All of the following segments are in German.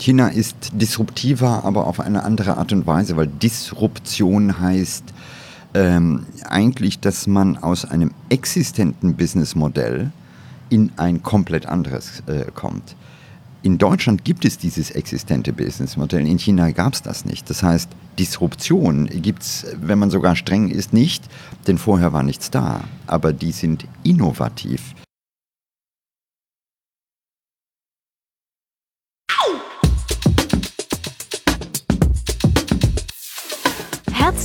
China ist disruptiver, aber auf eine andere Art und Weise, weil Disruption heißt ähm, eigentlich, dass man aus einem existenten Businessmodell in ein komplett anderes äh, kommt. In Deutschland gibt es dieses existente Businessmodell, in China gab es das nicht. Das heißt, Disruption gibt es, wenn man sogar streng ist, nicht, denn vorher war nichts da. Aber die sind innovativ.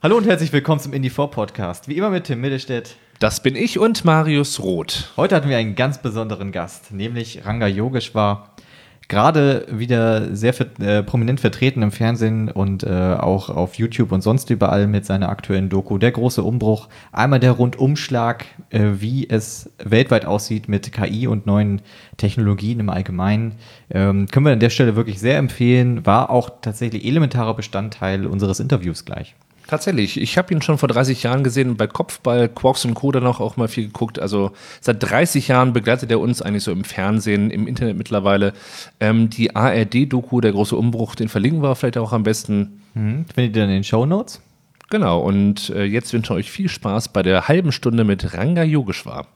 Hallo und herzlich willkommen zum Indie4 Podcast. Wie immer mit Tim Mittelstädt. Das bin ich und Marius Roth. Heute hatten wir einen ganz besonderen Gast, nämlich Ranga Yogeshwar. Gerade wieder sehr äh, prominent vertreten im Fernsehen und äh, auch auf YouTube und sonst überall mit seiner aktuellen Doku Der große Umbruch. Einmal der Rundumschlag, äh, wie es weltweit aussieht mit KI und neuen Technologien im Allgemeinen. Ähm, können wir an der Stelle wirklich sehr empfehlen. War auch tatsächlich elementarer Bestandteil unseres Interviews gleich. Tatsächlich. Ich habe ihn schon vor 30 Jahren gesehen, bei Kopfball, Quarks und Co. dann auch, auch mal viel geguckt. Also seit 30 Jahren begleitet er uns eigentlich so im Fernsehen, im Internet mittlerweile. Ähm, die ARD-Doku, der große Umbruch, den verlinken wir vielleicht auch am besten. Mhm. Findet ihr dann in den Show Notes? Genau, und äh, jetzt wünsche ich euch viel Spaß bei der halben Stunde mit Ranga Yogeshwar.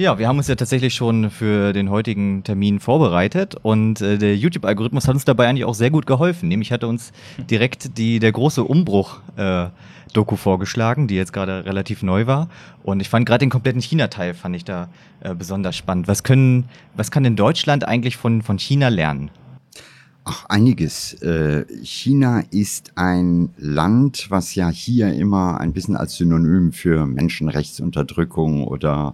Ja, wir haben uns ja tatsächlich schon für den heutigen Termin vorbereitet und äh, der YouTube-Algorithmus hat uns dabei eigentlich auch sehr gut geholfen. Nämlich hat er uns direkt die, der große Umbruch äh, Doku vorgeschlagen, die jetzt gerade relativ neu war. Und ich fand gerade den kompletten China-Teil fand ich da äh, besonders spannend. Was können, was kann denn Deutschland eigentlich von, von China lernen? Ach, einiges. Äh, China ist ein Land, was ja hier immer ein bisschen als Synonym für Menschenrechtsunterdrückung oder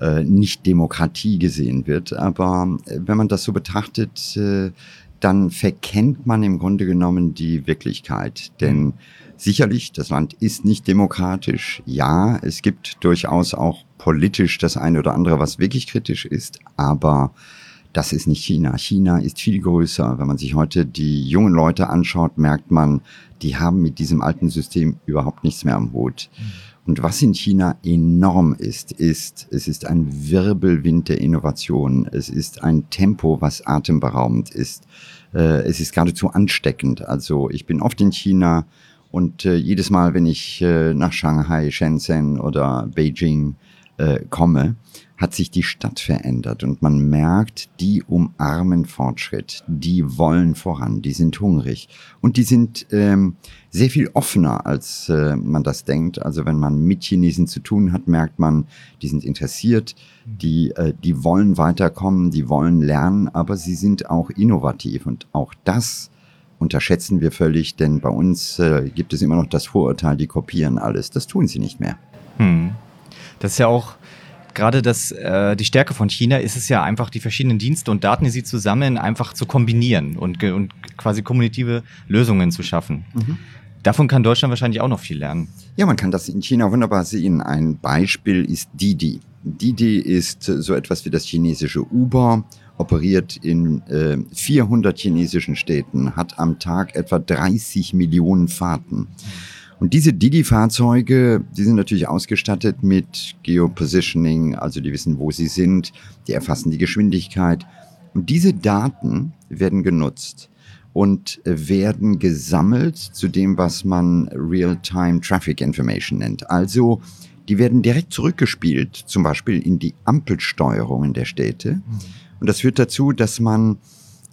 äh, nicht Demokratie gesehen wird. Aber äh, wenn man das so betrachtet, äh, dann verkennt man im Grunde genommen die Wirklichkeit. Denn sicherlich, das Land ist nicht demokratisch. Ja, es gibt durchaus auch politisch das eine oder andere, was wirklich kritisch ist. Aber das ist nicht China. China ist viel größer. Wenn man sich heute die jungen Leute anschaut, merkt man, die haben mit diesem alten System überhaupt nichts mehr am Hut. Mhm. Und was in China enorm ist, ist, es ist ein Wirbelwind der Innovation. Es ist ein Tempo, was atemberaubend ist. Äh, es ist geradezu ansteckend. Also ich bin oft in China und äh, jedes Mal, wenn ich äh, nach Shanghai, Shenzhen oder Beijing komme, hat sich die Stadt verändert und man merkt, die umarmen Fortschritt, die wollen voran, die sind hungrig und die sind ähm, sehr viel offener, als äh, man das denkt. Also wenn man mit Chinesen zu tun hat, merkt man, die sind interessiert, die, äh, die wollen weiterkommen, die wollen lernen, aber sie sind auch innovativ und auch das unterschätzen wir völlig, denn bei uns äh, gibt es immer noch das Vorurteil, die kopieren alles. Das tun sie nicht mehr. Hm. Das ist ja auch gerade das, äh, die Stärke von China ist es ja einfach, die verschiedenen Dienste und Daten, die sie zusammen einfach zu kombinieren und, und quasi kommunikative Lösungen zu schaffen. Mhm. Davon kann Deutschland wahrscheinlich auch noch viel lernen. Ja, man kann das in China wunderbar sehen. Ein Beispiel ist Didi. Didi ist so etwas wie das chinesische Uber, operiert in äh, 400 chinesischen Städten, hat am Tag etwa 30 Millionen Fahrten. Mhm. Und diese Didi-Fahrzeuge, die sind natürlich ausgestattet mit Geopositioning, also die wissen, wo sie sind, die erfassen die Geschwindigkeit. Und diese Daten werden genutzt und werden gesammelt zu dem, was man Real-Time Traffic Information nennt. Also die werden direkt zurückgespielt, zum Beispiel in die Ampelsteuerungen der Städte. Und das führt dazu, dass man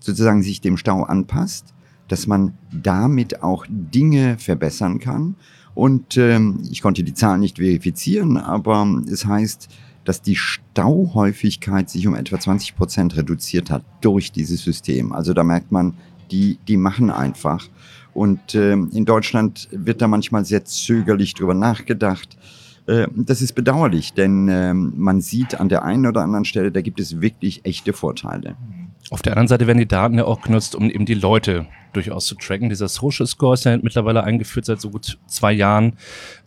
sozusagen sich dem Stau anpasst dass man damit auch Dinge verbessern kann. Und ähm, ich konnte die Zahlen nicht verifizieren, aber es heißt, dass die Stauhäufigkeit sich um etwa 20 Prozent reduziert hat durch dieses System. Also da merkt man, die, die machen einfach. Und ähm, in Deutschland wird da manchmal sehr zögerlich drüber nachgedacht. Äh, das ist bedauerlich, denn ähm, man sieht an der einen oder anderen Stelle, da gibt es wirklich echte Vorteile. Auf der anderen Seite werden die Daten ja auch genutzt, um eben die Leute durchaus zu tracken. Dieser Social Score ist ja mittlerweile eingeführt seit so gut zwei Jahren.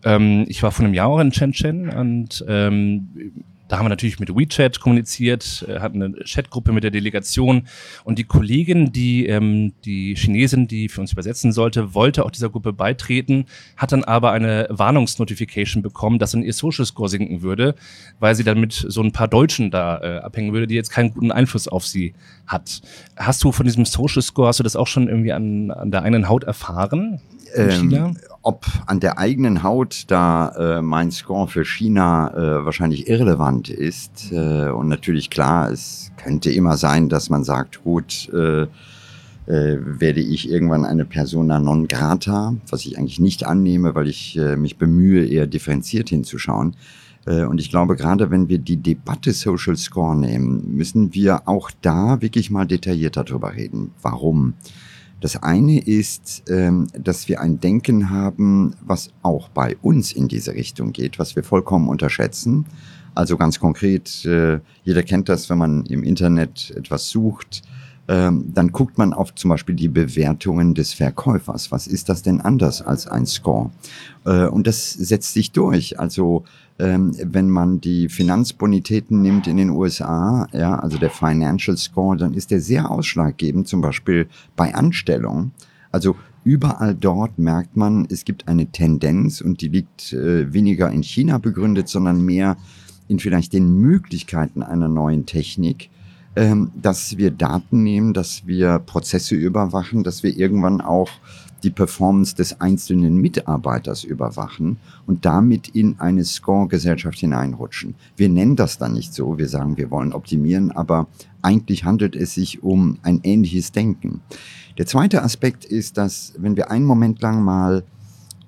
Ähm, ich war vor einem Jahr auch in Shenzhen und ähm, da haben wir natürlich mit WeChat kommuniziert, äh, hatten eine Chatgruppe mit der Delegation und die Kollegin, die ähm, die Chinesin, die für uns übersetzen sollte, wollte auch dieser Gruppe beitreten, hat dann aber eine Warnungsnotification bekommen, dass dann ihr Social Score sinken würde, weil sie dann mit so ein paar Deutschen da äh, abhängen würde, die jetzt keinen guten Einfluss auf sie hat. Hast du von diesem Social Score, hast du das auch schon irgendwie an, an der eigenen Haut erfahren? Ähm, ob an der eigenen Haut da äh, mein Score für China äh, wahrscheinlich irrelevant ist. Äh, und natürlich klar, es könnte immer sein, dass man sagt, gut, äh, äh, werde ich irgendwann eine Persona non grata, was ich eigentlich nicht annehme, weil ich äh, mich bemühe, eher differenziert hinzuschauen. Und ich glaube, gerade wenn wir die Debatte Social Score nehmen, müssen wir auch da wirklich mal detaillierter drüber reden. Warum? Das eine ist, ähm, dass wir ein Denken haben, was auch bei uns in diese Richtung geht, was wir vollkommen unterschätzen. Also ganz konkret, äh, jeder kennt das, wenn man im Internet etwas sucht, ähm, dann guckt man auf zum Beispiel die Bewertungen des Verkäufers. Was ist das denn anders als ein Score? Äh, und das setzt sich durch. Also ähm, wenn man die Finanzbonitäten nimmt in den USA, ja, also der Financial Score, dann ist der sehr ausschlaggebend, zum Beispiel bei Anstellung. Also überall dort merkt man, es gibt eine Tendenz und die liegt äh, weniger in China begründet, sondern mehr in vielleicht den Möglichkeiten einer neuen Technik, ähm, dass wir Daten nehmen, dass wir Prozesse überwachen, dass wir irgendwann auch die Performance des einzelnen Mitarbeiters überwachen und damit in eine Score-Gesellschaft hineinrutschen. Wir nennen das dann nicht so, wir sagen, wir wollen optimieren, aber eigentlich handelt es sich um ein ähnliches Denken. Der zweite Aspekt ist, dass wenn wir einen Moment lang mal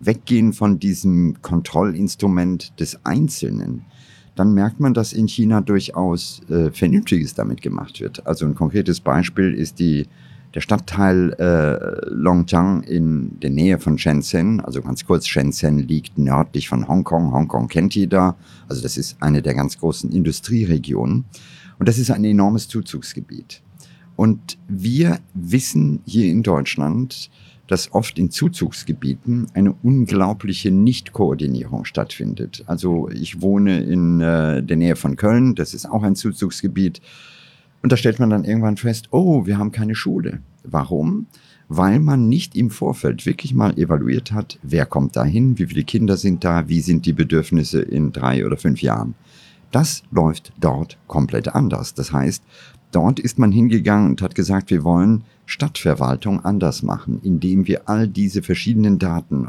weggehen von diesem Kontrollinstrument des Einzelnen, dann merkt man, dass in China durchaus äh, Vernünftiges damit gemacht wird. Also ein konkretes Beispiel ist die der Stadtteil äh, Longjiang in der Nähe von Shenzhen, also ganz kurz, Shenzhen liegt nördlich von Hongkong. Hongkong kennt jeder. Also das ist eine der ganz großen Industrieregionen. Und das ist ein enormes Zuzugsgebiet. Und wir wissen hier in Deutschland, dass oft in Zuzugsgebieten eine unglaubliche Nichtkoordinierung stattfindet. Also ich wohne in äh, der Nähe von Köln, das ist auch ein Zuzugsgebiet. Und da stellt man dann irgendwann fest, oh, wir haben keine Schule. Warum? Weil man nicht im Vorfeld wirklich mal evaluiert hat, wer kommt da hin, wie viele Kinder sind da, wie sind die Bedürfnisse in drei oder fünf Jahren. Das läuft dort komplett anders. Das heißt, dort ist man hingegangen und hat gesagt, wir wollen Stadtverwaltung anders machen, indem wir all diese verschiedenen Daten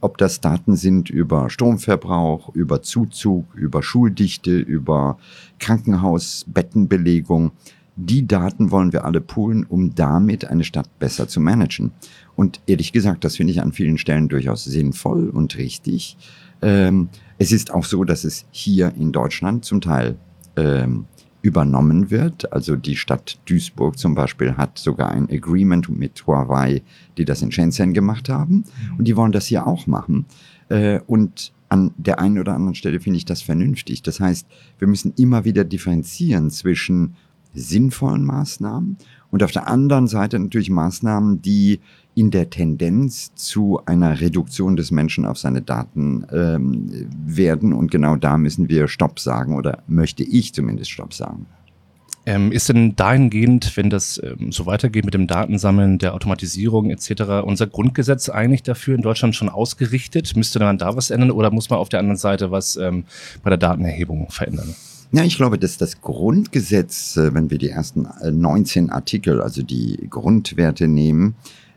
ob das Daten sind über Stromverbrauch, über Zuzug, über Schuldichte, über Krankenhausbettenbelegung. Die Daten wollen wir alle poolen, um damit eine Stadt besser zu managen. Und ehrlich gesagt, das finde ich an vielen Stellen durchaus sinnvoll und richtig. Ähm, es ist auch so, dass es hier in Deutschland zum Teil ähm, übernommen wird. Also die Stadt Duisburg zum Beispiel hat sogar ein Agreement mit Huawei, die das in Shenzhen gemacht haben. Und die wollen das hier auch machen. Äh, und an der einen oder anderen Stelle finde ich das vernünftig. Das heißt, wir müssen immer wieder differenzieren zwischen sinnvollen Maßnahmen und auf der anderen Seite natürlich Maßnahmen, die in der Tendenz zu einer Reduktion des Menschen auf seine Daten ähm, werden. Und genau da müssen wir Stopp sagen oder möchte ich zumindest Stopp sagen. Ähm, ist denn dahingehend, wenn das ähm, so weitergeht mit dem Datensammeln, der Automatisierung etc., unser Grundgesetz eigentlich dafür in Deutschland schon ausgerichtet? Müsste man da was ändern oder muss man auf der anderen Seite was ähm, bei der Datenerhebung verändern? Ja, ich glaube, dass das Grundgesetz, äh, wenn wir die ersten 19 äh, Artikel, also die Grundwerte nehmen,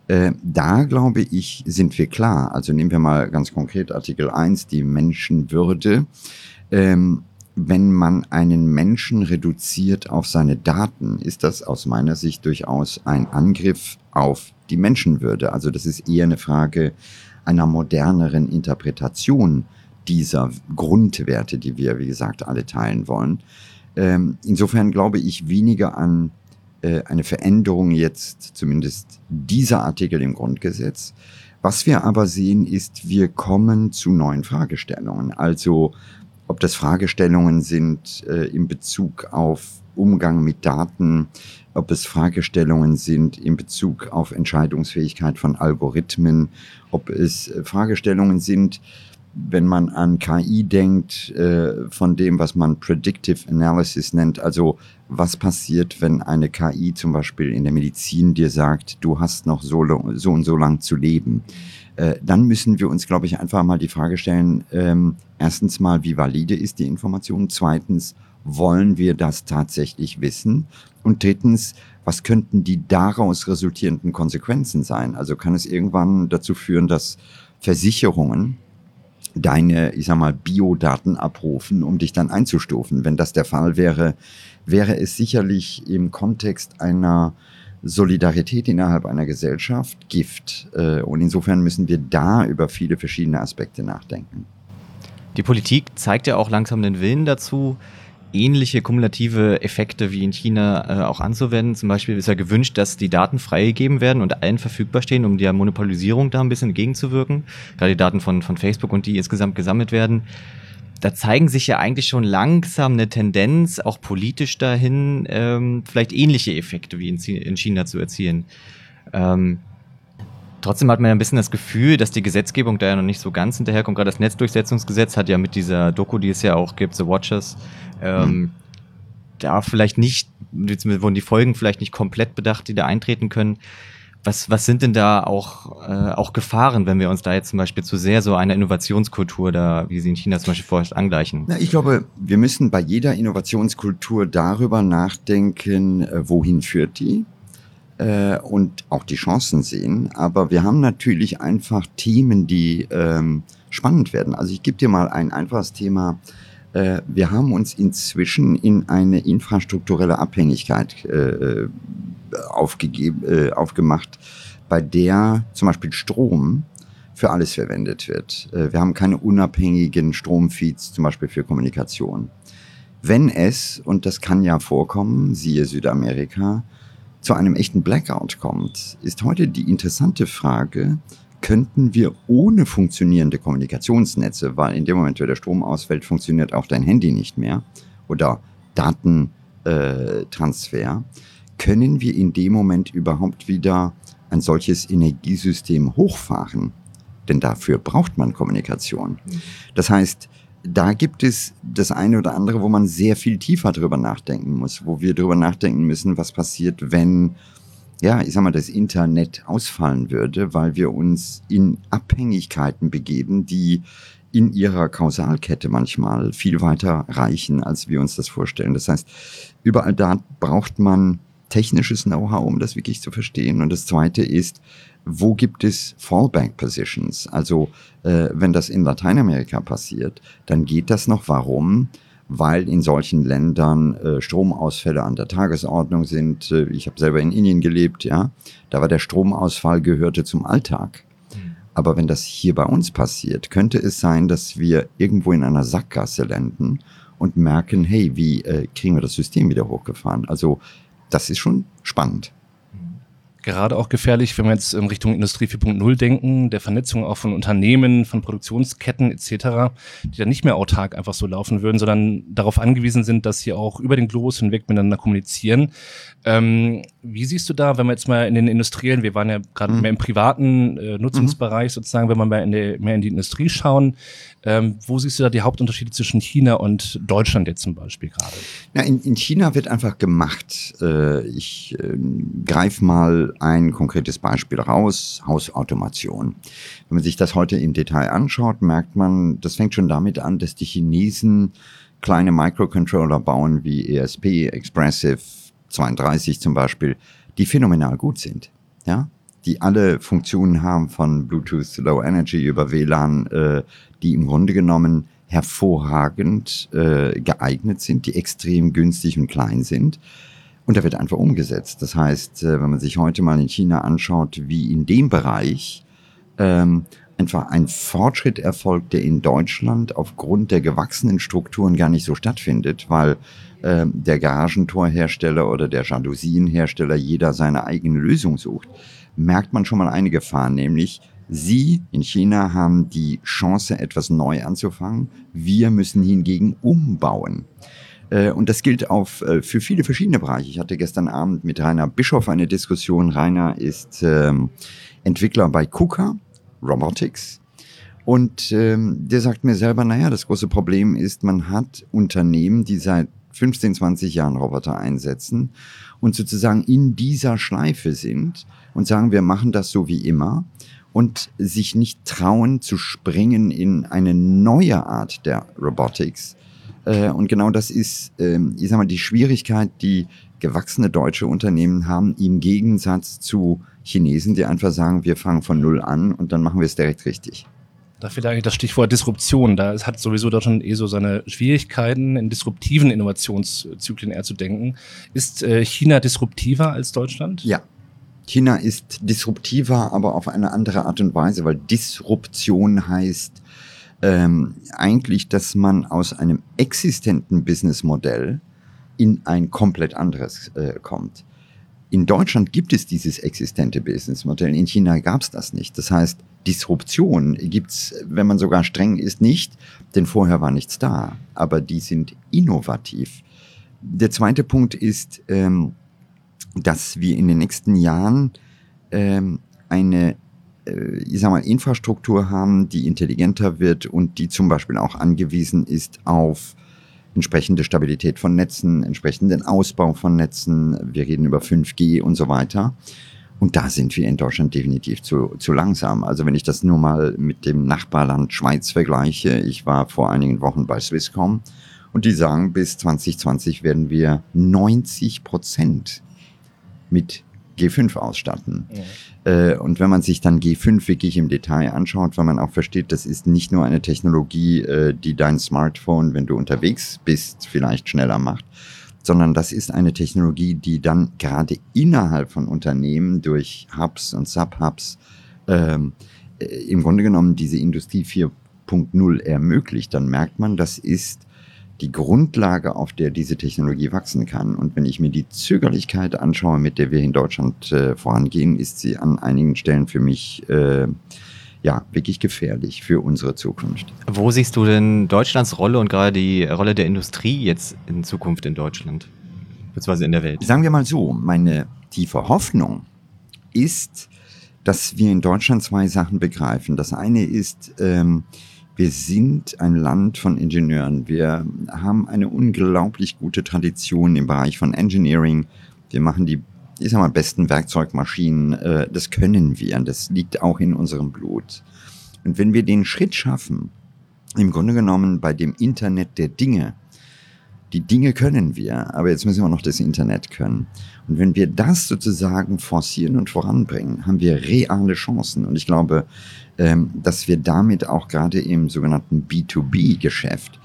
da glaube ich, sind wir klar. Also nehmen wir mal ganz konkret Artikel 1, die Menschenwürde. Ähm, wenn man einen Menschen reduziert auf seine Daten, ist das aus meiner Sicht durchaus ein Angriff auf die Menschenwürde. Also das ist eher eine Frage einer moderneren Interpretation dieser Grundwerte, die wir, wie gesagt, alle teilen wollen. Ähm, insofern glaube ich weniger an äh, eine Veränderung jetzt, zumindest dieser Artikel im Grundgesetz. Was wir aber sehen, ist, wir kommen zu neuen Fragestellungen. Also ob das Fragestellungen sind äh, in Bezug auf Umgang mit Daten, ob es Fragestellungen sind in Bezug auf Entscheidungsfähigkeit von Algorithmen, ob es äh, Fragestellungen sind, wenn man an KI denkt, äh, von dem, was man Predictive Analysis nennt, also was passiert, wenn eine KI zum Beispiel in der Medizin dir sagt, du hast noch so, so und so lang zu leben, äh, dann müssen wir uns, glaube ich, einfach mal die Frage stellen, ähm, erstens mal, wie valide ist die Information? Zweitens, wollen wir das tatsächlich wissen? Und drittens, was könnten die daraus resultierenden Konsequenzen sein? Also kann es irgendwann dazu führen, dass Versicherungen deine, ich sag mal, Biodaten abrufen, um dich dann einzustufen. Wenn das der Fall wäre, wäre es sicherlich im Kontext einer Solidarität innerhalb einer Gesellschaft Gift. Äh, und insofern müssen wir da über viele verschiedene Aspekte nachdenken. Die Politik zeigt ja auch langsam den Willen dazu, ähnliche kumulative Effekte wie in China äh, auch anzuwenden. Zum Beispiel ist ja gewünscht, dass die Daten freigegeben werden und allen verfügbar stehen, um der Monopolisierung da ein bisschen entgegenzuwirken. Gerade die Daten von, von Facebook und die insgesamt gesammelt werden. Da zeigen sich ja eigentlich schon langsam eine Tendenz, auch politisch dahin, ähm, vielleicht ähnliche Effekte wie in, in China zu erzielen. Ähm, Trotzdem hat man ja ein bisschen das Gefühl, dass die Gesetzgebung da ja noch nicht so ganz hinterherkommt. Gerade das Netzdurchsetzungsgesetz hat ja mit dieser Doku, die es ja auch gibt, The Watchers, ähm, mhm. da vielleicht nicht, wurden die Folgen vielleicht nicht komplett bedacht, die da eintreten können. Was, was sind denn da auch, äh, auch Gefahren, wenn wir uns da jetzt zum Beispiel zu sehr so einer Innovationskultur da, wie sie in China zum Beispiel vorherrscht, angleichen? Na, ich glaube, wir müssen bei jeder Innovationskultur darüber nachdenken, äh, wohin führt die? äh, und auch die Chancen sehen. Aber wir haben natürlich einfach Themen, die ähm, spannend werden. Also ich gebe dir mal ein einfaches Thema. Äh, wir haben uns inzwischen in eine infrastrukturelle Abhängigkeit äh, aufgegeben, äh, aufgemacht, bei der zum Beispiel Strom für alles verwendet wird. Äh, wir haben keine unabhängigen Stromfeeds, zum Beispiel für Kommunikation. Wenn es, und das kann ja vorkommen, siehe Südamerika, zu einem echten Blackout kommt, ist heute die interessante Frage, könnten wir ohne funktionierende Kommunikationsnetze, weil in dem Moment, wo der Strom ausfällt, funktioniert auch dein Handy nicht mehr oder Datentransfer, können wir in dem Moment überhaupt wieder ein solches Energiesystem hochfahren? Denn dafür braucht man Kommunikation. Das heißt, da gibt es das eine oder andere, wo man sehr viel tiefer drüber nachdenken muss, wo wir drüber nachdenken müssen, was passiert, wenn, ja, ich sag mal, das Internet ausfallen würde, weil wir uns in Abhängigkeiten begeben, die in ihrer Kausalkette manchmal viel weiter reichen, als wir uns das vorstellen. Das heißt, überall da braucht man technisches Know-how, um das wirklich zu verstehen. Und das zweite ist, wo gibt es Fallback Positions? Also äh, wenn das in Lateinamerika passiert, dann geht das noch. Warum? Weil in solchen Ländern äh, Stromausfälle an der Tagesordnung sind. Äh, ich habe selber in Indien gelebt, ja. Da war der Stromausfall gehörte zum Alltag. Mhm. Aber wenn das hier bei uns passiert, könnte es sein, dass wir irgendwo in einer Sackgasse landen und merken, hey, wie äh, kriegen wir das System wieder hochgefahren? Also das ist schon spannend. Gerade auch gefährlich, wenn wir jetzt in Richtung Industrie 4.0 denken, der Vernetzung auch von Unternehmen, von Produktionsketten etc., die dann nicht mehr autark einfach so laufen würden, sondern darauf angewiesen sind, dass sie auch über den Globus hinweg miteinander kommunizieren. Ähm, wie siehst du da, wenn wir jetzt mal in den industriellen, wir waren ja gerade mhm. mehr im privaten äh, Nutzungsbereich mhm. sozusagen, wenn wir mal in die, mehr in die Industrie schauen, ähm, wo siehst du da die Hauptunterschiede zwischen China und Deutschland jetzt zum Beispiel gerade? Na, in, in China wird einfach gemacht. Äh, ich äh, greife mal ein konkretes Beispiel raus, Hausautomation. Wenn man sich das heute im Detail anschaut, merkt man, das fängt schon damit an, dass die Chinesen kleine Microcontroller bauen wie ESP, Expressive, 32 zum Beispiel, die phänomenal gut sind. Ja, die alle Funktionen haben von Bluetooth Low Energy über WLAN, äh, die im Grunde genommen hervorragend äh, geeignet sind, die extrem günstig und klein sind. Und da wird einfach umgesetzt. Das heißt, äh, wenn man sich heute mal in China anschaut, wie in dem Bereich ähm, einfach ein Fortschritt erfolgt, der in Deutschland aufgrund der gewachsenen Strukturen gar nicht so stattfindet, weil äh, der Garagentorhersteller oder der Jalousienhersteller jeder seine eigene Lösung sucht, merkt man schon mal eine Gefahr, nämlich Sie in China haben die Chance, etwas neu anzufangen. Wir müssen hingegen umbauen. Äh, und das gilt auf, äh, für viele verschiedene Bereiche. Ich hatte gestern Abend mit Rainer Bischof eine Diskussion. Rainer ist ähm, Entwickler bei KUKA Robotics. Und ähm, der sagt mir selber, naja, das große Problem ist, man hat Unternehmen, die seit 15, 20 Jahren Roboter einsetzen und sozusagen in dieser Schleife sind und sagen, wir machen das so wie immer und sich nicht trauen zu springen in eine neue Art der Robotics. Äh, und genau das ist, äh, ich sag mal, die Schwierigkeit, die gewachsene deutsche Unternehmen haben, im Gegensatz zu Chinesen, die einfach sagen, wir fangen von Null an und dann machen wir es direkt richtig. Da fehlt eigentlich das Stichwort Disruption. Da hat sowieso Deutschland eh so seine Schwierigkeiten, in disruptiven Innovationszyklen eher zu denken. Ist äh, China disruptiver als Deutschland? Ja, China ist disruptiver, aber auf eine andere Art und Weise, weil Disruption heißt ähm, eigentlich, dass man aus einem existenten Businessmodell in ein komplett anderes äh, kommt. In Deutschland gibt es dieses existente Businessmodell, in China gab es das nicht. Das heißt, Disruption gibt's, wenn man sogar streng ist, nicht, denn vorher war nichts da, aber die sind innovativ. Der zweite Punkt ist, ähm, dass wir in den nächsten Jahren ähm, eine ich sag mal, Infrastruktur haben, die intelligenter wird und die zum Beispiel auch angewiesen ist auf entsprechende Stabilität von Netzen, entsprechenden Ausbau von Netzen. Wir reden über 5G und so weiter. Und da sind wir in Deutschland definitiv zu, zu langsam. Also wenn ich das nur mal mit dem Nachbarland Schweiz vergleiche, ich war vor einigen Wochen bei Swisscom und die sagen, bis 2020 werden wir 90 Prozent mit G5 ausstatten. Ja. Äh, und wenn man sich dann G5 wirklich im Detail anschaut, weil man auch versteht, das ist nicht nur eine Technologie, äh, die dein Smartphone, wenn du unterwegs bist, vielleicht schneller macht, sondern das ist eine Technologie, die dann gerade innerhalb von Unternehmen durch Hubs und Subhubs ähm, äh, im Grunde genommen diese Industrie 4.0 ermöglicht, dann merkt man, das ist die Grundlage, auf der diese Technologie wachsen kann. Und wenn ich mir die Zögerlichkeit anschaue, mit der wir in Deutschland äh, vorangehen, ist sie an einigen Stellen für mich äh, ja wirklich gefährlich für unsere Zukunft. Wo siehst du denn Deutschlands Rolle und gerade die Rolle der Industrie jetzt in Zukunft in Deutschland, beziehungsweise in der Welt? Sagen wir mal so, meine tiefe Hoffnung ist, dass wir in Deutschland zwei Sachen begreifen. Das eine ist, ähm, wir sind ein Land von Ingenieuren. Wir haben eine unglaublich gute Tradition im Bereich von Engineering. Wir machen die, ich sag mal, besten Werkzeugmaschinen. Äh, das können wir. Das liegt auch in unserem Blut. Und wenn wir den Schritt schaffen, im Grunde genommen bei dem Internet der Dinge, die Dinge können wir, aber jetzt müssen wir noch das Internet können. Und wenn wir das sozusagen forcieren und voranbringen, haben wir reale Chancen. Und ich glaube, ähm, dass wir damit auch gerade im sogenannten B2B-Geschäft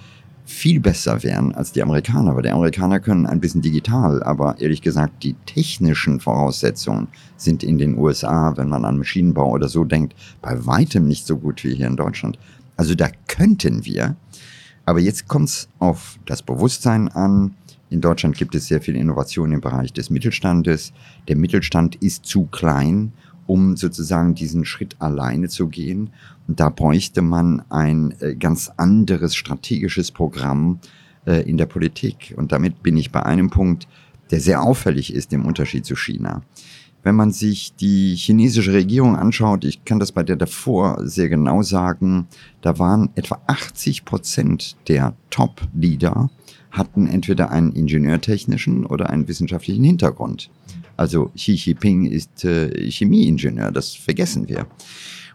viel besser wären als die Amerikaner, weil die Amerikaner können ein bisschen digital, aber ehrlich gesagt, die technischen Voraussetzungen sind in den USA, wenn man an Maschinenbau oder so denkt, bei weitem nicht so gut wie hier in Deutschland. Also da könnten wir, aber jetzt kommt es auf das Bewusstsein an. In Deutschland gibt es sehr viel Innovation im Bereich des Mittelstandes. Der Mittelstand ist zu klein um sozusagen diesen Schritt alleine zu gehen. Und da bräuchte man ein äh, ganz anderes strategisches Programm äh, in der Politik. Und damit bin ich bei einem Punkt, der sehr auffällig ist im Unterschied zu China. Wenn man sich die chinesische Regierung anschaut, ich kann das bei der davor sehr genau sagen, da waren etwa 80 Prozent der Top-Leader hatten entweder einen ingenieurtechnischen oder einen wissenschaftlichen Hintergrund. Also Xi Jinping ist äh, Chemieingenieur, das vergessen wir.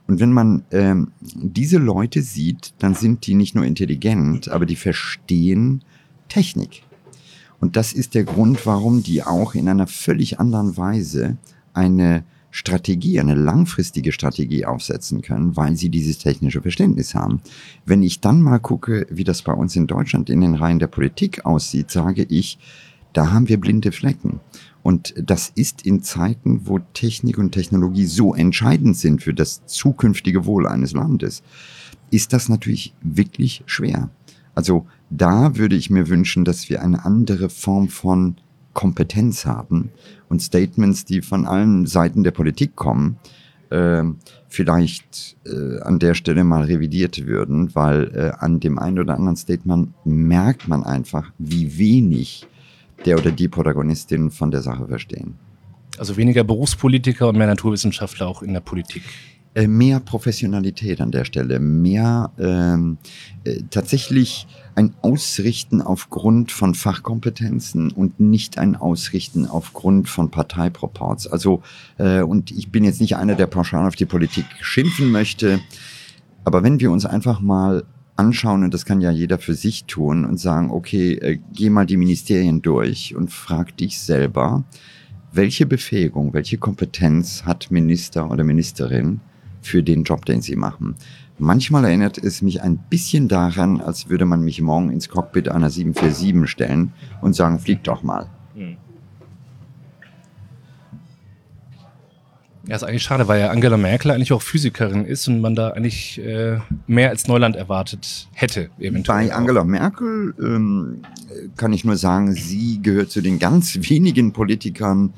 Und wenn man ähm, diese Leute sieht, dann sind die nicht nur intelligent, aber die verstehen Technik. Und das ist der Grund, warum die auch in einer völlig anderen Weise eine Strategie, eine langfristige Strategie aufsetzen können, weil sie dieses technische Verständnis haben. Wenn ich dann mal gucke, wie das bei uns in Deutschland in den Reihen der Politik aussieht, sage ich, da haben wir blinde Flecken. Und das ist in Zeiten, wo Technik und Technologie so entscheidend sind für das zukünftige Wohl eines Landes, ist das natürlich wirklich schwer. Also da würde ich mir wünschen, dass wir eine andere Form von Kompetenz haben und Statements, die von allen Seiten der Politik kommen, äh, vielleicht äh, an der Stelle mal revidiert würden, weil äh, an dem einen oder anderen Statement merkt man einfach, wie wenig der oder die Protagonistin von der Sache verstehen. Also weniger Berufspolitiker und mehr Naturwissenschaftler auch in der Politik. Äh, mehr Professionalität an der Stelle, mehr ähm, äh, tatsächlich ein Ausrichten aufgrund von Fachkompetenzen und nicht ein Ausrichten aufgrund von Parteiproports. Also, äh, und ich bin jetzt nicht einer, der pauschal auf die Politik schimpfen möchte, aber wenn wir uns einfach mal anschauen, und das kann ja jeder für sich tun, und sagen, okay, äh, geh mal die Ministerien durch und frag dich selber, welche Befähigung, welche Kompetenz hat Minister oder Ministerin für den Job, den sie machen? Manchmal erinnert es mich ein bisschen daran, als würde man mich morgen ins Cockpit einer 747 stellen und sagen, flieg doch mal. Ja, ist eigentlich schade, weil ja Angela Merkel eigentlich auch Physikerin ist und man da eigentlich äh, mehr als Neuland erwartet hätte. Eventuell Bei Angela Merkel ähm, kann ich nur sagen, sie gehört zu den ganz wenigen Politikern,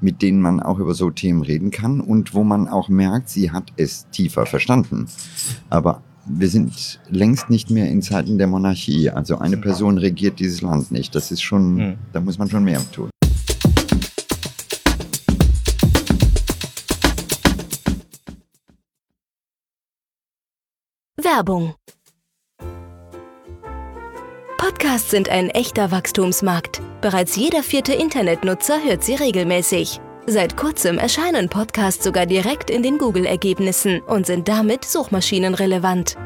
mit denen man auch über so Themen reden kann und wo man auch merkt, sie hat es tiefer verstanden. Aber wir sind längst nicht mehr in Zeiten der Monarchie. Also eine Person regiert dieses Land nicht. Das ist schon, mhm. da muss man schon mehr tun. Werbung. Podcasts sind ein echter Wachstumsmarkt. Bereits jeder vierte Internetnutzer hört sie regelmäßig. Seit kurzem erscheinen Podcasts sogar direkt in den Google-Ergebnissen und sind damit suchmaschinenrelevant.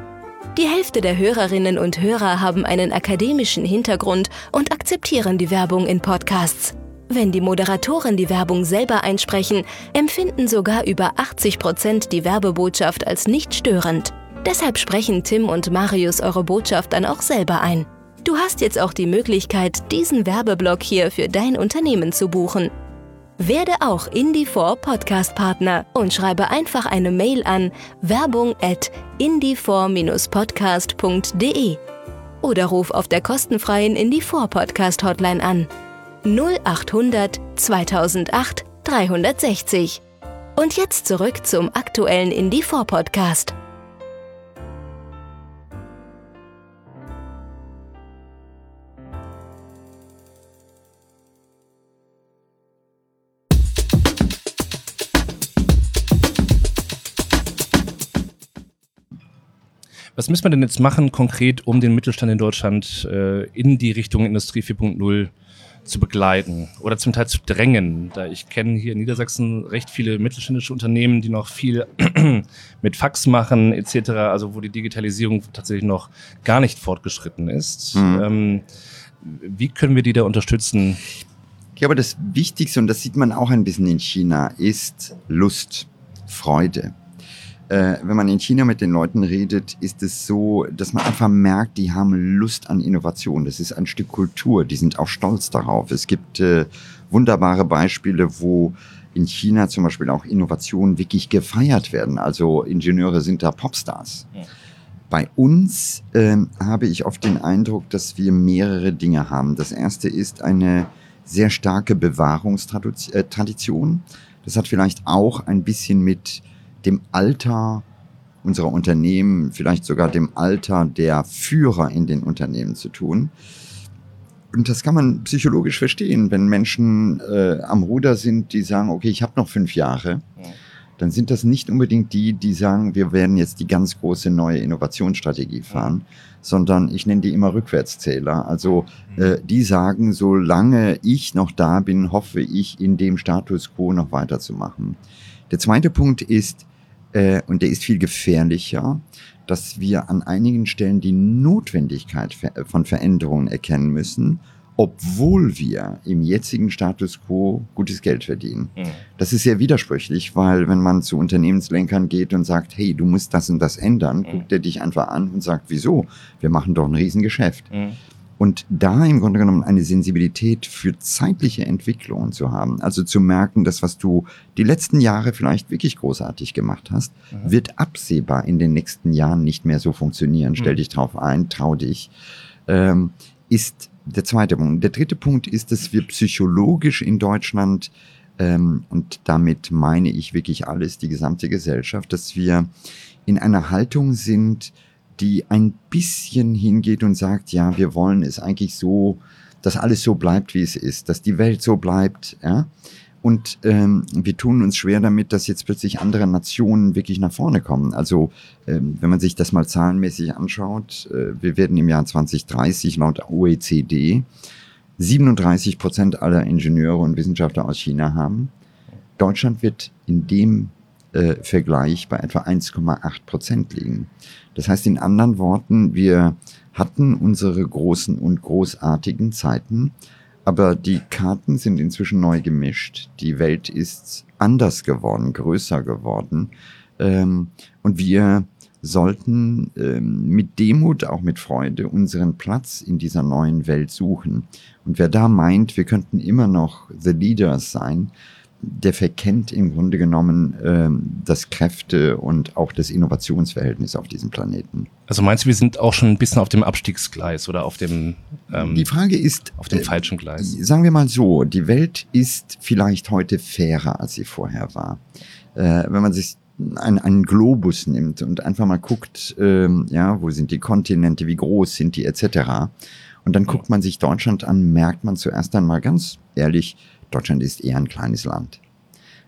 Die Hälfte der Hörerinnen und Hörer haben einen akademischen Hintergrund und akzeptieren die Werbung in Podcasts. Wenn die Moderatoren die Werbung selber einsprechen, empfinden sogar über 80 Prozent die Werbebotschaft als nicht störend. Deshalb sprechen Tim und Marius eure Botschaft dann auch selber ein. Du hast jetzt auch die Möglichkeit, diesen Werbeblock hier für dein Unternehmen zu buchen. Werde auch Indie4 Podcast Partner und schreibe einfach eine Mail an werbung at indie4-podcast.de oder ruf auf der kostenfreien Indie4 Podcast Hotline an 0800 2008 360. Und jetzt zurück zum aktuellen Indie4 Podcast. Was müssen wir denn jetzt machen konkret, um den Mittelstand in Deutschland äh, in die Richtung Industrie 4.0 zu begleiten oder zum Teil zu drängen? Da ich kenne hier in Niedersachsen recht viele mittelständische Unternehmen, die noch viel mit Fax machen etc., also wo die Digitalisierung tatsächlich noch gar nicht fortgeschritten ist. Mhm. Ähm, wie können wir die da unterstützen? Ich glaube, das Wichtigste, und das sieht man auch ein bisschen in China, ist Lust, Freude äh, wenn man in China mit den Leuten redet, ist es so, dass man einfach merkt, die haben Lust an Innovation. Das ist ein Stück Kultur. Die sind auch stolz darauf. Es gibt äh, wunderbare Beispiele, wo in China zum Beispiel auch Innovationen wirklich gefeiert werden. Also Ingenieure sind da Popstars. Ja. Bei uns äh, habe ich oft den Eindruck, dass wir mehrere Dinge haben. Das erste ist eine sehr starke Bewahrungstradition. Äh, das hat vielleicht auch ein bisschen mit dem Alter unserer Unternehmen, vielleicht sogar dem Alter der Führer in den Unternehmen zu tun. Und das kann man psychologisch verstehen, wenn Menschen äh, am Ruder sind, die sagen, okay, ich habe noch fünf Jahre, dann sind das nicht unbedingt die, die sagen, wir werden jetzt die ganz große neue Innovationsstrategie fahren, sondern ich nenne die immer Rückwärtszähler. Also mhm. äh, die sagen, solange ich noch da bin, hoffe ich, in dem Status quo noch weiterzumachen. Der zweite Punkt ist, äh, und der ist viel gefährlicher, dass wir an einigen Stellen die Notwendigkeit von Veränderungen erkennen müssen, obwohl wir im jetzigen Status quo gutes Geld verdienen. Mhm. Das ist sehr widersprüchlich, weil wenn man zu Unternehmenslenkern geht und sagt, hey, du musst das und das ändern, mhm. guckt er dich einfach an und sagt, wieso? Wir machen doch ein Riesengeschäft. Mhm. Und da im Grunde genommen eine Sensibilität für zeitliche Entwicklungen zu haben, also zu merken, dass was du die letzten Jahre vielleicht wirklich großartig gemacht hast, mhm. wird absehbar in den nächsten Jahren nicht mehr so funktionieren. Stell mhm. dich drauf ein, trau dich. Ähm, ist der zweite Punkt. Der dritte Punkt ist, dass wir psychologisch in Deutschland ähm, und damit meine ich wirklich alles, die gesamte Gesellschaft, dass wir in einer Haltung sind, die ein bisschen hingeht und sagt, ja, wir wollen es eigentlich so, dass alles so bleibt, wie es ist, dass die Welt so bleibt, ja. Und ähm, wir tun uns schwer damit, dass jetzt plötzlich andere Nationen wirklich nach vorne kommen. Also ähm, wenn man sich das mal zahlenmäßig anschaut, äh, wir werden im Jahr 2030 laut OECD 37 Prozent aller Ingenieure und Wissenschaftler aus China haben. Deutschland wird in dem äh, Vergleich bei etwa 1,8 Prozent liegen. Das heißt in anderen Worten, wir hatten unsere großen und großartigen Zeiten, aber die Karten sind inzwischen neu gemischt. Die Welt ist anders geworden, größer geworden. Ähm, und wir sollten ähm, mit Demut, auch mit Freude, unseren Platz in dieser neuen Welt suchen. Und wer da meint, wir könnten immer noch The Leaders sein, der verkennt im Grunde genommen ähm, das Kräfte und auch das Innovationsverhältnis auf diesem Planeten. Also meinst du, wir sind auch schon ein bisschen auf dem Abstiegsgleis oder auf dem ähm, Die Frage ist auf dem äh, falschen Gleis? Sagen wir mal so, die Welt ist vielleicht heute fairer, als sie vorher war. Äh, wenn man sich einen, einen Globus nimmt und einfach mal guckt, ähm, ja, wo sind die Kontinente, wie groß sind die etc. Und dann guckt man sich Deutschland an, merkt man zuerst einmal ganz ehrlich, Deutschland ist eher ein kleines Land.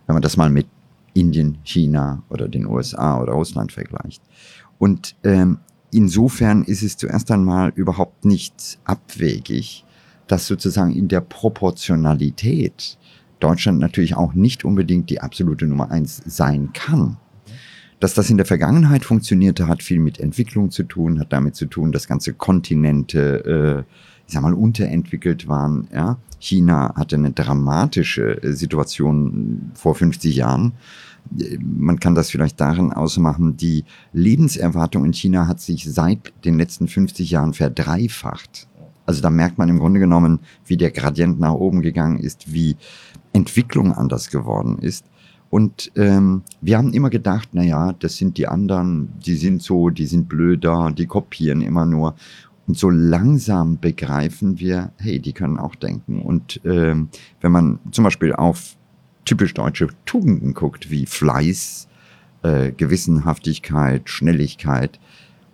Wenn man das mal mit Indien, China oder den USA oder Russland vergleicht. Und ähm, insofern ist es zuerst einmal überhaupt nicht abwegig, dass sozusagen in der Proportionalität Deutschland natürlich auch nicht unbedingt die absolute Nummer eins sein kann. Dass das in der Vergangenheit funktionierte, hat viel mit Entwicklung zu tun, hat damit zu tun, dass ganze Kontinente, äh, ich sag mal, unterentwickelt waren. Ja? China hatte eine dramatische äh, Situation vor 50 Jahren. Man kann das vielleicht darin ausmachen, die Lebenserwartung in China hat sich seit den letzten 50 Jahren verdreifacht. Also da merkt man im Grunde genommen, wie der Gradient nach oben gegangen ist, wie Entwicklung anders geworden ist. Und ähm, wir haben immer gedacht, na ja, das sind die anderen, die sind so, die sind blöder, die kopieren immer nur. Und so langsam begreifen wir, hey, die können auch denken. Und ähm, wenn man zum Beispiel auf typisch deutsche Tugenden guckt, wie Fleiß, äh, Gewissenhaftigkeit, Schnelligkeit,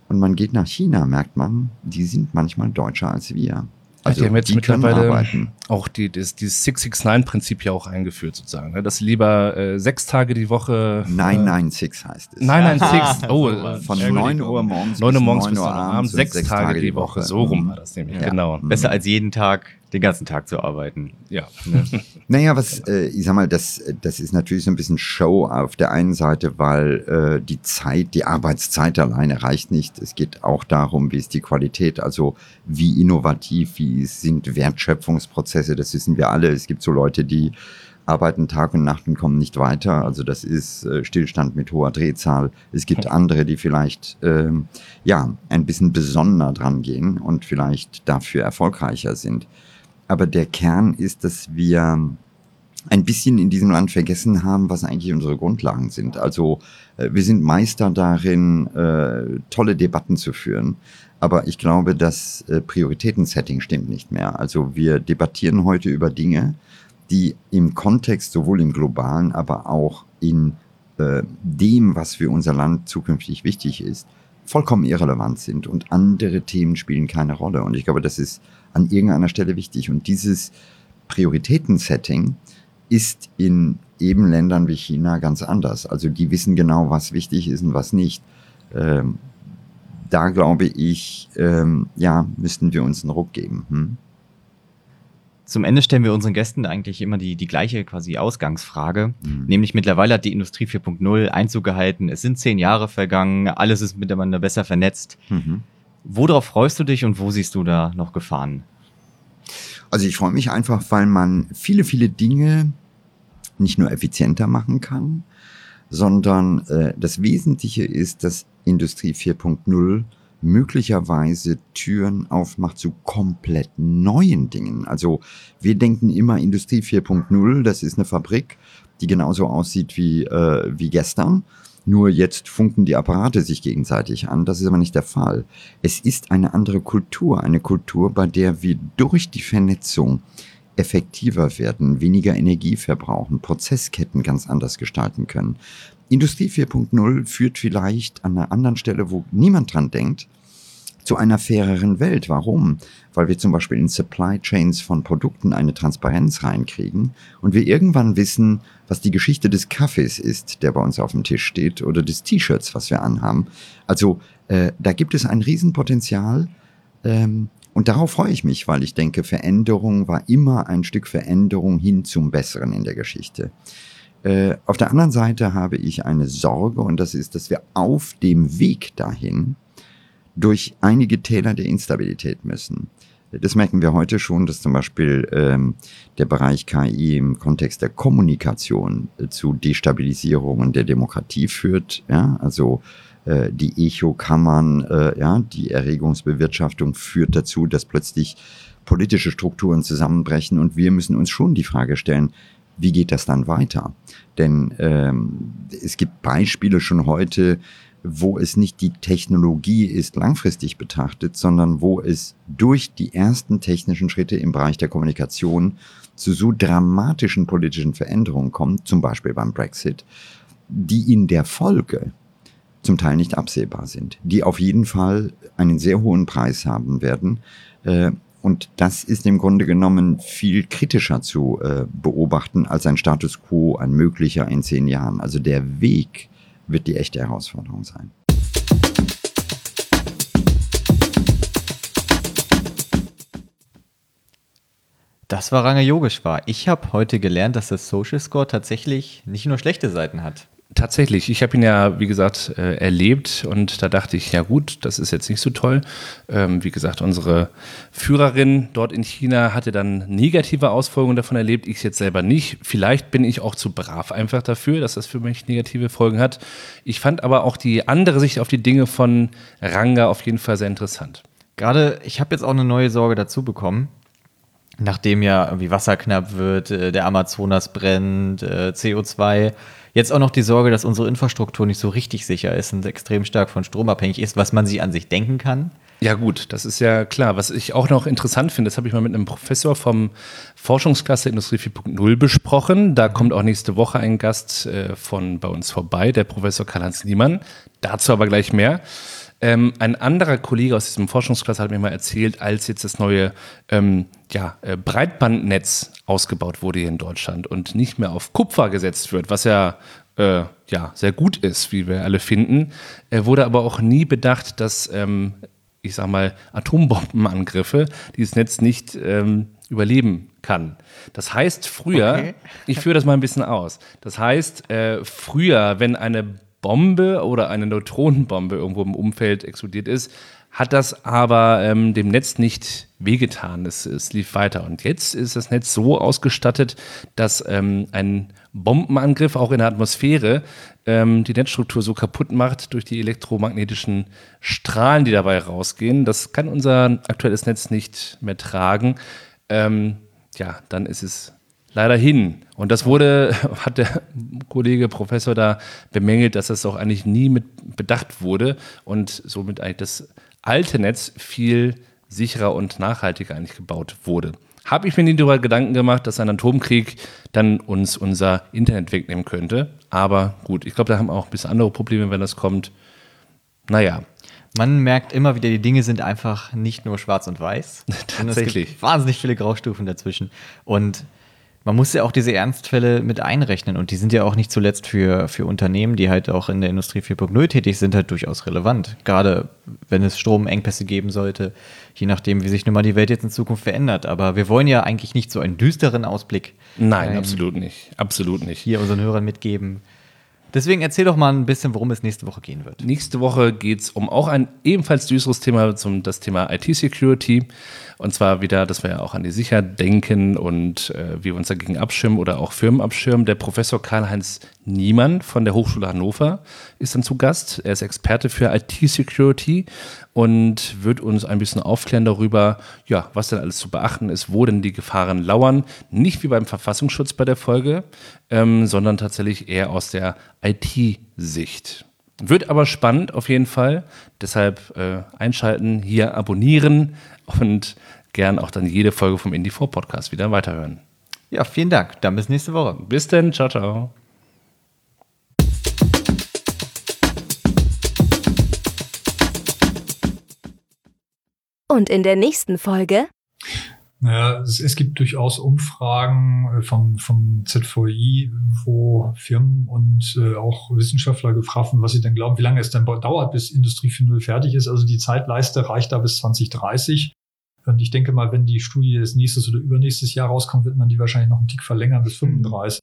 und man geht nach China, merkt man, die sind manchmal deutscher als wir. Also die haben jetzt die mittlerweile auch die, das, dieses 669-Prinzip ja auch eingeführt sozusagen. Ne? Dass sie lieber äh, sechs Tage die Woche. Äh, 996 heißt es. 996, oh. Von 9 Uhr morgens 9 Uhr morgens bis 9 Uhr abends, sechs, sechs Tage, Tage die Woche. So rum war das nämlich, ja. genau. Besser als jeden Tag den ganzen Tag zu arbeiten. Ja. Ne? naja, was, äh, ich sag mal, das, das ist natürlich so ein bisschen Show auf der einen Seite, weil äh, die Zeit, die Arbeitszeit alleine reicht nicht. Es geht auch darum, wie ist die Qualität, also wie innovativ, wie sind Wertschöpfungsprozesse, das wissen wir alle. Es gibt so Leute, die arbeiten Tag und Nacht und kommen nicht weiter. Also das ist äh, Stillstand mit hoher Drehzahl. Es gibt andere, die vielleicht ähm, ja ein bisschen besonderer dran gehen und vielleicht dafür erfolgreicher sind. Aber der Kern ist, dass wir ein bisschen in diesem Land vergessen haben, was eigentlich unsere Grundlagen sind. Also äh, wir sind Meister darin, äh, tolle Debatten zu führen. Aber ich glaube, das äh, Prioritätensetting stimmt nicht mehr. Also wir debattieren heute über Dinge, die im Kontext sowohl im globalen, aber auch in äh, dem, was für unser Land zukünftig wichtig ist, vollkommen irrelevant sind und andere Themen spielen keine Rolle. Und ich glaube, das ist an irgendeiner Stelle wichtig. Und dieses Prioritätensetting ist in eben Ländern wie China ganz anders. Also die wissen genau, was wichtig ist und was nicht. Ähm, da glaube ich, ähm, ja, müssten wir uns einen Ruck geben. Hm? Zum Ende stellen wir unseren Gästen eigentlich immer die, die gleiche quasi Ausgangsfrage. Mhm. Nämlich mittlerweile hat die Industrie 4.0 Einzug gehalten. Es sind zehn Jahre vergangen. Alles ist miteinander besser vernetzt. Mhm. Worauf freust du dich und wo siehst du da noch Gefahren? Also ich freue mich einfach, weil man viele, viele Dinge nicht nur effizienter machen kann, sondern äh, das Wesentliche ist, dass Industrie 4.0 möglicherweise Türen aufmacht zu komplett neuen Dingen. Also wir denken immer Industrie 4.0, das ist eine Fabrik, die genauso aussieht wie, äh, wie gestern. Nur jetzt funken die Apparate sich gegenseitig an. Das ist aber nicht der Fall. Es ist eine andere Kultur, eine Kultur, bei der wir durch die Vernetzung effektiver werden, weniger Energie verbrauchen, Prozessketten ganz anders gestalten können. Industrie 4.0 führt vielleicht an einer anderen Stelle, wo niemand dran denkt, zu einer faireren Welt. Warum? Weil wir zum Beispiel in Supply Chains von Produkten eine Transparenz reinkriegen und wir irgendwann wissen, was die Geschichte des Kaffees ist, der bei uns auf dem Tisch steht, oder des T-Shirts, was wir anhaben. Also äh, da gibt es ein Riesenpotenzial. Ähm, und darauf freue ich mich, weil ich denke, Veränderung war immer ein Stück Veränderung hin zum Besseren in der Geschichte. Äh, auf der anderen Seite habe ich eine Sorge und das ist, dass wir auf dem Weg dahin durch einige Täler der Instabilität müssen. Das merken wir heute schon, dass zum Beispiel ähm, der Bereich KI im Kontext der Kommunikation äh, zu Destabilisierungen der Demokratie führt. Ja? Also die Echokammern, äh, ja, die Erregungsbewirtschaftung führt dazu, dass plötzlich politische Strukturen zusammenbrechen und wir müssen uns schon die Frage stellen, wie geht das dann weiter? Denn ähm, es gibt Beispiele schon heute, wo es nicht die Technologie ist langfristig betrachtet, sondern wo es durch die ersten technischen Schritte im Bereich der Kommunikation zu so dramatischen politischen Veränderungen kommt, zum Beispiel beim Brexit, die in der Folge zum Teil nicht absehbar sind, die auf jeden Fall einen sehr hohen Preis haben werden. Äh, und das ist im Grunde genommen viel kritischer zu äh, beobachten als ein Status quo, ein möglicher in zehn Jahren. Also der Weg wird die echte Herausforderung sein. Das war Range Yogeshwar. Ich habe heute gelernt, dass das Social Score tatsächlich nicht nur schlechte Seiten hat. Tatsächlich, ich habe ihn ja, wie gesagt, äh, erlebt und da dachte ich, ja gut, das ist jetzt nicht so toll. Ähm, wie gesagt, unsere Führerin dort in China hatte dann negative Ausfolgen davon erlebt, ich jetzt selber nicht. Vielleicht bin ich auch zu brav einfach dafür, dass das für mich negative Folgen hat. Ich fand aber auch die andere Sicht auf die Dinge von Ranga auf jeden Fall sehr interessant. Gerade, ich habe jetzt auch eine neue Sorge dazu bekommen nachdem ja irgendwie Wasser knapp wird, äh, der Amazonas brennt, äh, CO2 Jetzt auch noch die Sorge, dass unsere Infrastruktur nicht so richtig sicher ist und extrem stark von Strom abhängig ist, was man sich an sich denken kann. Ja gut, das ist ja klar. Was ich auch noch interessant finde, das habe ich mal mit einem Professor vom Forschungsklasse Industrie 4.0 besprochen. Da kommt auch nächste Woche ein Gast äh, von bei uns vorbei, der Professor Karl-Heinz Niemann. Dazu aber gleich mehr. Ähm, ein anderer Kollege aus diesem Forschungsklasse hat mir mal erzählt, als jetzt das neue ähm, ja, äh, Breitbandnetz ausgebaut wurde hier in Deutschland und nicht mehr auf Kupfer gesetzt wird, was ja, äh, ja sehr gut ist, wie wir alle finden, äh, wurde aber auch nie bedacht, dass, ähm, ich sag mal, Atombombenangriffe dieses Netz nicht ähm, überleben kann. Das heißt, früher, okay. ich führe das mal ein bisschen aus, das heißt, äh, früher, wenn eine Bombe oder eine Neutronenbombe irgendwo im Umfeld explodiert ist, hat das aber ähm, dem Netz nicht wehgetan. Es, es lief weiter. Und jetzt ist das Netz so ausgestattet, dass ähm, ein Bombenangriff auch in der Atmosphäre ähm, die Netzstruktur so kaputt macht durch die elektromagnetischen Strahlen, die dabei rausgehen. Das kann unser aktuelles Netz nicht mehr tragen. Ähm, ja, dann ist es leider hin. Und das wurde, hat der Kollege Professor da bemängelt, dass das auch eigentlich nie mit bedacht wurde und somit eigentlich das alte Netz viel sicherer und nachhaltiger eigentlich gebaut wurde. Habe ich mir nie darüber Gedanken gemacht, dass ein Atomkrieg dann uns unser Internet wegnehmen könnte. Aber gut, ich glaube, da haben wir auch ein bisschen andere Probleme, wenn das kommt. Naja. Man merkt immer wieder, die Dinge sind einfach nicht nur schwarz und weiß. Tatsächlich. Es gibt wahnsinnig viele Graustufen dazwischen. Und man muss ja auch diese Ernstfälle mit einrechnen und die sind ja auch nicht zuletzt für, für Unternehmen, die halt auch in der Industrie 4.0 tätig sind, halt durchaus relevant. Gerade wenn es Stromengpässe geben sollte, je nachdem, wie sich nun mal die Welt jetzt in Zukunft verändert. Aber wir wollen ja eigentlich nicht so einen düsteren Ausblick. Nein, ähm, absolut nicht. Absolut nicht. Hier unseren Hörern mitgeben. Deswegen erzähl doch mal ein bisschen, worum es nächste Woche gehen wird. Nächste Woche geht es um auch ein ebenfalls düsteres Thema, zum das Thema IT-Security. Und zwar wieder, dass wir ja auch an die Sicherheit denken und äh, wie wir uns dagegen abschirmen oder auch Firmen abschirmen. Der Professor Karl-Heinz Niemann von der Hochschule Hannover ist dann zu Gast. Er ist Experte für IT-Security und wird uns ein bisschen aufklären darüber, ja, was denn alles zu beachten ist, wo denn die Gefahren lauern. Nicht wie beim Verfassungsschutz bei der Folge, ähm, sondern tatsächlich eher aus der IT-Sicht. Wird aber spannend auf jeden Fall. Deshalb äh, einschalten, hier abonnieren und gern auch dann jede Folge vom Indie4 Podcast wieder weiterhören. Ja, vielen Dank. Dann bis nächste Woche. Bis denn. Ciao, ciao. Und in der nächsten Folge naja, es, es gibt durchaus Umfragen äh, vom, vom ZVI, wo Firmen und äh, auch Wissenschaftler gefragt werden, was sie denn glauben, wie lange es denn dauert, bis Industrie 4.0 fertig ist. Also die Zeitleiste reicht da bis 2030. Und ich denke mal, wenn die Studie jetzt nächstes oder übernächstes Jahr rauskommt, wird man die wahrscheinlich noch einen Tick verlängern bis 35.